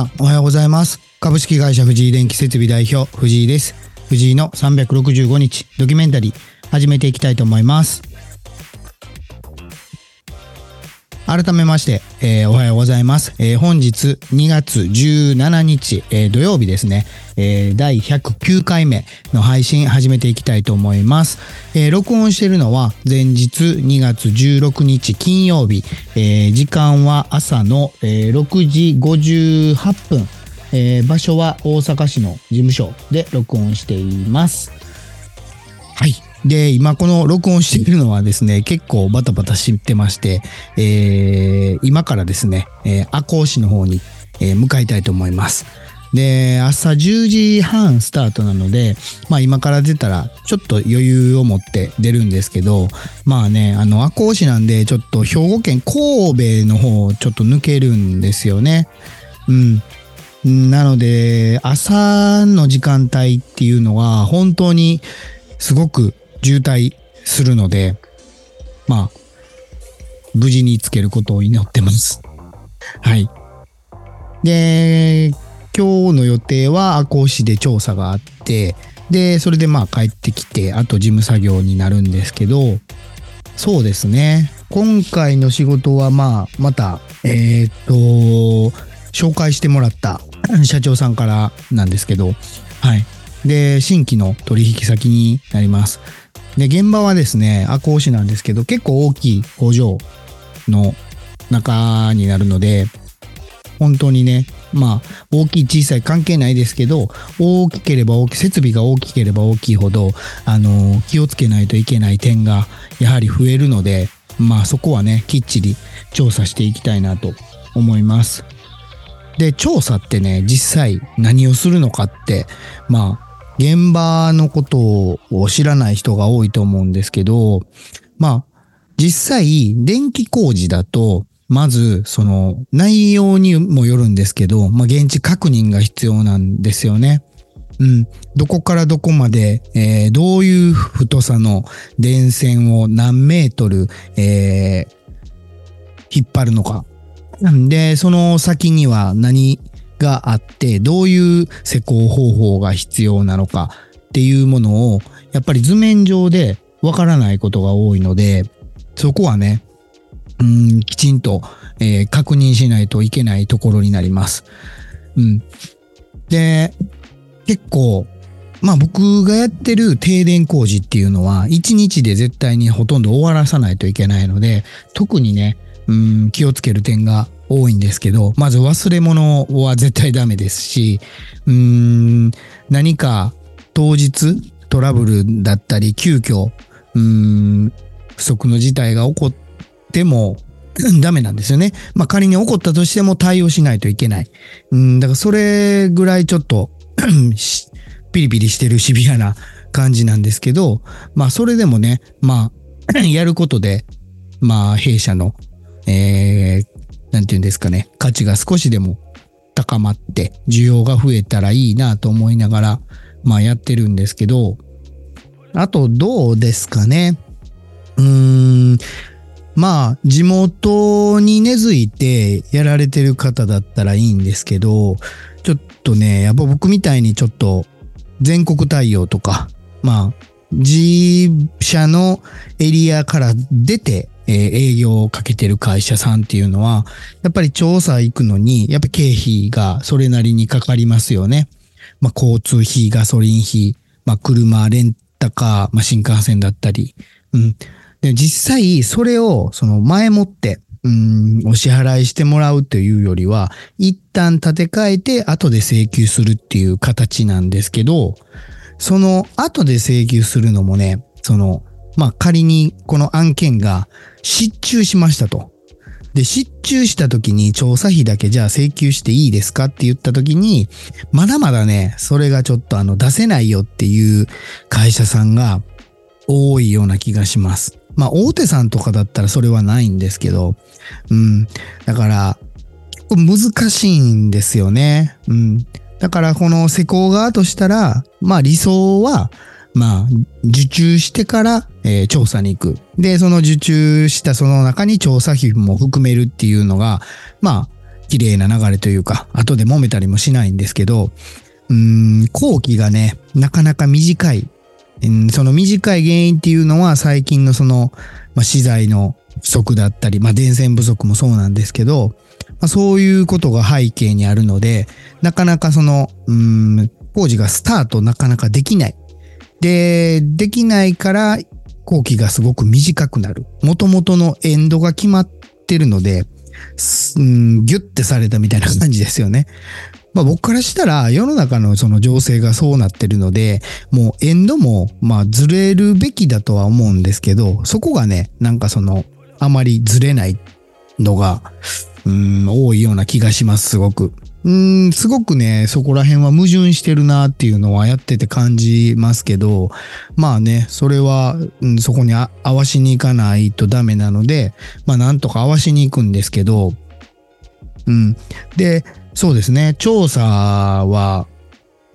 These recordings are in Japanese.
さん、おはようございます。株式会社藤井電気設備代表、藤井です。藤井の365日ドキュメンタリー、始めていきたいと思います。改めまして、えーおはようございます。えー本日2月17日、えー土曜日ですね、え第109回目の配信始めていきたいと思います。え録音しているのは前日2月16日金曜日、え時間は朝の、えー6時58分、え場所は大阪市の事務所で録音しています。はい。で、今この録音しているのはですね、結構バタバタしてまして、えー今からですね、えー赤穂市の方に、えー向かいたいと思います。で、朝10時半スタートなので、まあ今から出たらちょっと余裕を持って出るんですけど、まあね、あの赤穂市なんでちょっと兵庫県神戸の方をちょっと抜けるんですよね。うん。なので、朝の時間帯っていうのは本当にすごく渋滞するので、まあ、無事につけることを祈ってます。はい。で、今日の予定は赤穂市で調査があって、で、それでまあ帰ってきて、あと事務作業になるんですけど、そうですね。今回の仕事はまあ、また、えーっと、紹介してもらった 社長さんからなんですけど、はい。で、新規の取引先になります。で、現場はですね、赤穂市なんですけど、結構大きい工場の中になるので、本当にね、まあ、大きい小さい関係ないですけど、大きければ大きい、設備が大きければ大きいほど、あの、気をつけないといけない点が、やはり増えるので、まあそこはね、きっちり調査していきたいなと思います。で、調査ってね、実際何をするのかって、まあ、現場のことを知らない人が多いと思うんですけど、まあ、実際、電気工事だと、まず、その、内容にもよるんですけど、まあ、現地確認が必要なんですよね。うん。どこからどこまで、えーどういう太さの電線を何メートル、えー引っ張るのか。なんで、その先には何があって、どういう施工方法が必要なのかっていうものを、やっぱり図面上でわからないことが多いので、そこはね、うん、きちんと、えー確認しないといけないところになります。うん。で、結構、まあ僕がやってる停電工事っていうのは、1日で絶対にほとんど終わらさないといけないので、特にね、うん、気をつける点が多いんですけど、まず忘れ物は絶対ダメですし、うーん、何か当日トラブルだったり、急遽、うーん、不測の事態が起こってもダメなんですよね。まあ仮に起こったとしても対応しないといけない。うん、だからそれぐらいちょっとピリピリしてるシビアな感じなんですけど、まあそれでもね、まあ やることで、まあ弊社の、えー、なんていうんですかね、価値が少しでも高まって需要が増えたらいいなと思いながら、まあやってるんですけど、あとどうですかね。うーん、まあ地元に根付いてやられてる方だったらいいんですけど、ちょっとね、やっぱ僕みたいにちょっと全国対応とか、まあ、自社のエリアから出て、え営業をかけてる会社さんっていうのは、やっぱり調査行くのに、やっぱ経費がそれなりにかかりますよね。まあ、交通費、ガソリン費、まあ、車、レンタカー、まあ、新幹線だったり。うん。で、実際、それを、その前もって、うん、お支払いしてもらうというよりは、一旦立て替えて後で請求するっていう形なんですけど、その後で請求するのもね、その、まあ、仮にこの案件が失注しましたと。で、失注した時に調査費だけじゃあ請求していいですかって言った時に、まだまだね、それがちょっとあの出せないよっていう会社さんが多いような気がします。まあ大手さんとかだったらそれはないんですけど、うん。だから、難しいんですよね。うん。だからこの施工側としたら、まあ理想は、まあ、受注してから、えー調査に行く。で、その受注したその中に調査費も含めるっていうのが、まあ、綺麗な流れというか、後で揉めたりもしないんですけど、うん、後期がね、なかなか短い。うんその短い原因っていうのは最近のその、まあ、資材の不足だったり、まあ、電線不足もそうなんですけど、まあ、そういうことが背景にあるので、なかなかその、うん、工事がスタートなかなかできない。で、できないから工期がすごく短くなる。元々のエンドが決まってるので、うん、ギュッてされたみたいな感じですよね。まあ僕からしたら世の中のその情勢がそうなってるので、もうエンドもまあずれるべきだとは思うんですけど、そこがね、なんかそのあまりずれないのが、うん、多いような気がします、すごく。うん、すごくね、そこら辺は矛盾してるなっていうのはやってて感じますけど、まあね、それは、うん、そこに合わしに行かないとダメなので、まあなんとか合わしに行くんですけど、うん。で、そうですね、調査は、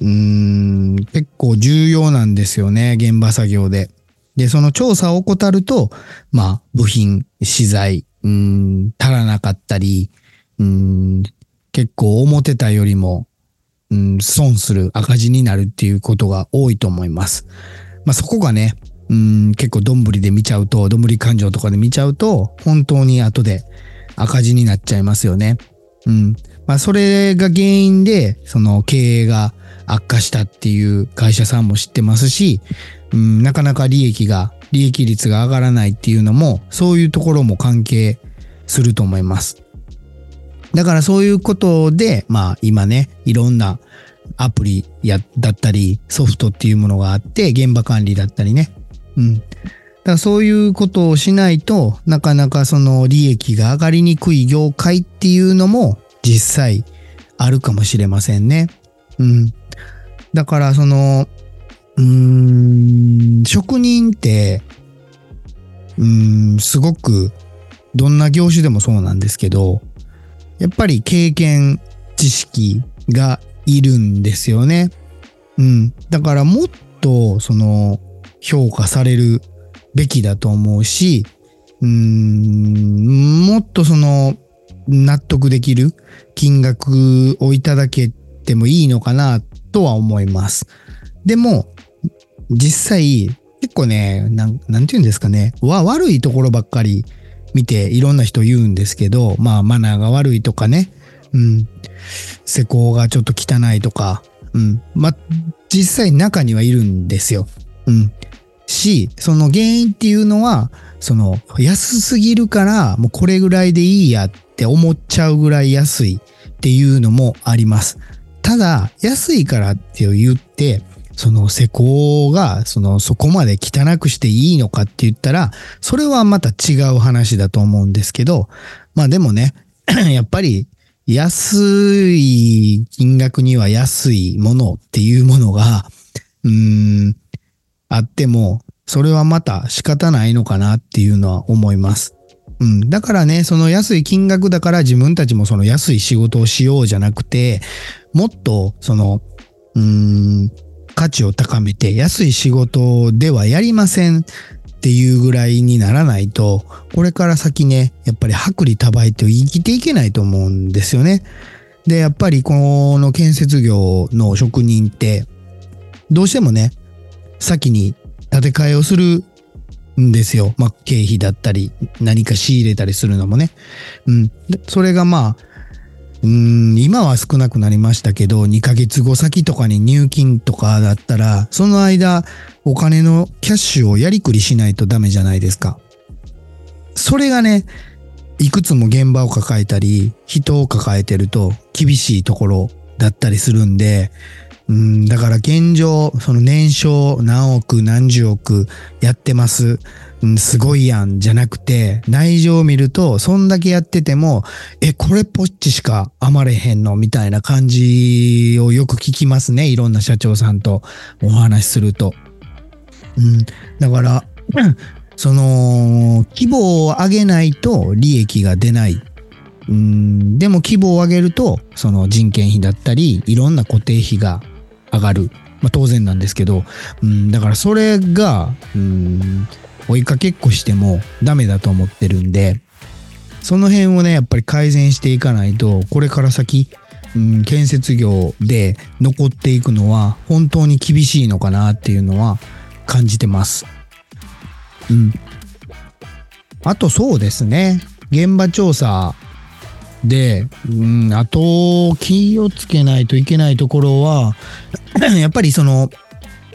うん、結構重要なんですよね、現場作業で。で、その調査を怠ると、まあ、部品、資材、うん、足らなかったり、うん、結構思ってたよりも、うん、損する赤字になるっていうことが多いと思います。まあ、そこがね、うん、結構どんぶりで見ちゃうと、どんぶり感情とかで見ちゃうと、本当に後で赤字になっちゃいますよね。うん。まあ、それが原因で、その経営が悪化したっていう会社さんも知ってますし、うん、なかなか利益が、利益率が上がらないっていうのも、そういうところも関係すると思います。だからそういうことで、まあ今ね、いろんなアプリや、だったり、ソフトっていうものがあって、現場管理だったりね。うん。だからそういうことをしないとなかなかその利益が上がりにくい業界っていうのも実際あるかもしれませんね。うん。だからその、うーん、職人って、うーん、すごくどんな業種でもそうなんですけど、やっぱり経験、知識がいるんですよね。うん。だからもっと、その、評価されるべきだと思うし、うん、もっとその、納得できる金額をいただけてもいいのかなとは思います。でも、実際、結構ね、なん、なんて言うんですかね、わ、悪いところばっかり見ていろんな人言うんですけど、まあマナーが悪いとかね、うん、施工がちょっと汚いとか、うん、まあ実際中にはいるんですよ。うん。し、その原因っていうのは、その安すぎるからもうこれぐらいでいいやって思っちゃうぐらい安いっていうのもあります。ただ、安いからって言って、その施工が、その、そこまで汚くしていいのかって言ったら、それはまた違う話だと思うんですけど、まあでもね、やっぱり、安い金額には安いものっていうものが、うーん、あっても、それはまた仕方ないのかなっていうのは思います。うん。だからね、その安い金額だから自分たちもその安い仕事をしようじゃなくて、もっと、その、うーん、価値を高めて安い仕事ではやりませんっていうぐらいにならないと、これから先ね、やっぱり薄利多売と生きていけないと思うんですよね。で、やっぱりこの建設業の職人って、どうしてもね、先に建て替えをするんですよ。まあ、経費だったり、何か仕入れたりするのもね。うん。それがまあ、うん、今は少なくなりましたけど、2ヶ月後先とかに入金とかだったら、その間、お金のキャッシュをやりくりしないとダメじゃないですか。それがね、いくつも現場を抱えたり、人を抱えてると厳しいところだったりするんで、うん、だから現状、その年商何億何十億やってます。うん、すごいやんじゃなくて、内情を見ると、そんだけやってても、え、これっぽっちしか余れへんのみたいな感じをよく聞きますね。いろんな社長さんとお話しすると。うん、だから、その、規模を上げないと利益が出ない。うん、でも規模を上げると、その人件費だったり、いろんな固定費が上がる。まあ当然なんですけど、うん、だからそれが、うん、追いかけっこしてもダメだと思ってるんで、その辺をね、やっぱり改善していかないと、これから先、うん、建設業で残っていくのは本当に厳しいのかなっていうのは感じてます。うん。あとそうですね。現場調査で、うん、あと気をつけないといけないところは、やっぱりその、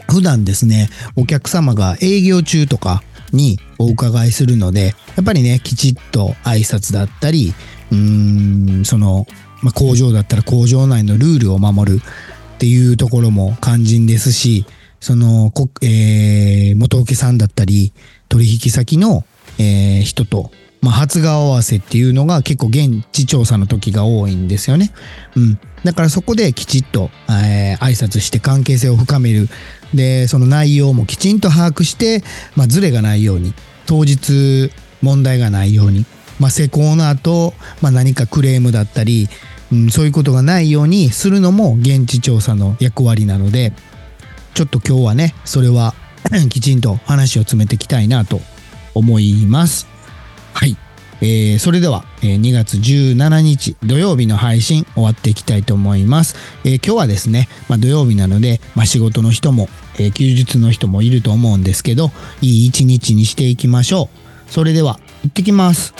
普段ですね、お客様が営業中とかにお伺いするので、やっぱりね、きちっと挨拶だったり、うーん、その、まあ、工場だったら工場内のルールを守るっていうところも肝心ですし、その、えー、元請けさんだったり、取引先の、えー、人と、まあ、初顔合わせっていうのが結構現地調査の時が多いんですよね。うん。だからそこできちっと、えー、挨拶して関係性を深める。で、その内容もきちんと把握して、まあ、ズレがないように、当日問題がないように、まあ、施工の後、まあ、何かクレームだったり、うん、そういうことがないようにするのも現地調査の役割なので、ちょっと今日はね、それはきちんと話を詰めていきたいなと思います。はい。えー、それでは、えー、2月17日土曜日の配信終わっていきたいと思います。えー、今日はですね、まあ、土曜日なので、まあ、仕事の人も、えー、休日の人もいると思うんですけど、いい一日にしていきましょう。それでは、行ってきます。